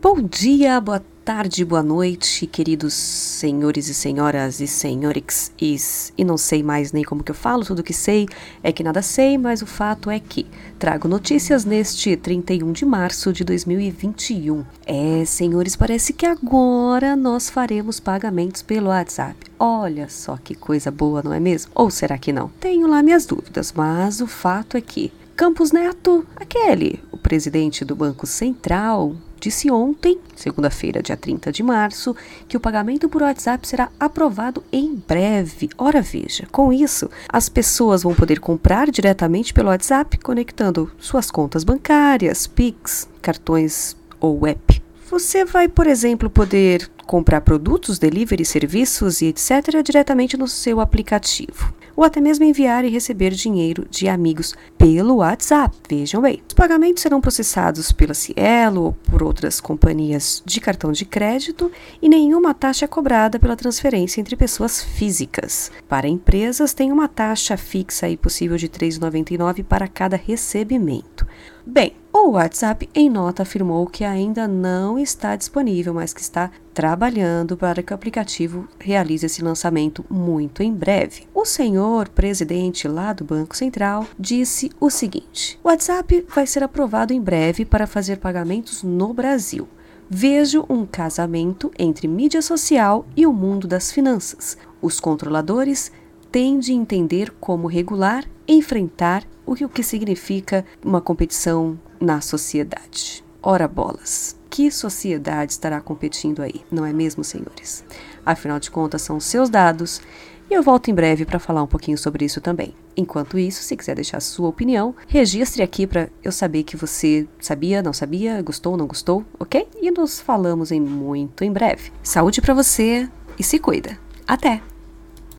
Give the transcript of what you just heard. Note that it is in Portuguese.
Bom dia, boa tarde, boa noite, queridos senhores e senhoras e senhorix e não sei mais nem como que eu falo, tudo que sei é que nada sei, mas o fato é que trago notícias neste 31 de março de 2021. É, senhores, parece que agora nós faremos pagamentos pelo WhatsApp. Olha só que coisa boa, não é mesmo? Ou será que não? Tenho lá minhas dúvidas, mas o fato é que Campos Neto, aquele, presidente do Banco Central, disse ontem, segunda-feira, dia 30 de março, que o pagamento por WhatsApp será aprovado em breve. Ora veja, com isso, as pessoas vão poder comprar diretamente pelo WhatsApp, conectando suas contas bancárias, Pix, cartões ou app. Você vai, por exemplo, poder comprar produtos, delivery, serviços e etc. diretamente no seu aplicativo ou até mesmo enviar e receber dinheiro de amigos pelo WhatsApp. Vejam bem, os pagamentos serão processados pela Cielo ou por outras companhias de cartão de crédito e nenhuma taxa é cobrada pela transferência entre pessoas físicas. Para empresas, tem uma taxa fixa e possível de R$ 3,99 para cada recebimento. Bem, o WhatsApp, em nota, afirmou que ainda não está disponível, mas que está trabalhando para que o aplicativo realize esse lançamento muito em breve. O senhor presidente lá do Banco Central disse o seguinte: o WhatsApp vai ser aprovado em breve para fazer pagamentos no Brasil. Vejo um casamento entre mídia social e o mundo das finanças. Os controladores têm de entender como regular, enfrentar o que, significa uma competição na sociedade. Ora bolas, que sociedade estará competindo aí, não é mesmo, senhores? Afinal de contas, são seus dados e eu volto em breve para falar um pouquinho sobre isso também. Enquanto isso, se quiser deixar sua opinião, registre aqui para eu saber que você sabia, não sabia, gostou, não gostou, ok? E nos falamos em muito em breve. Saúde para você e se cuida. Até!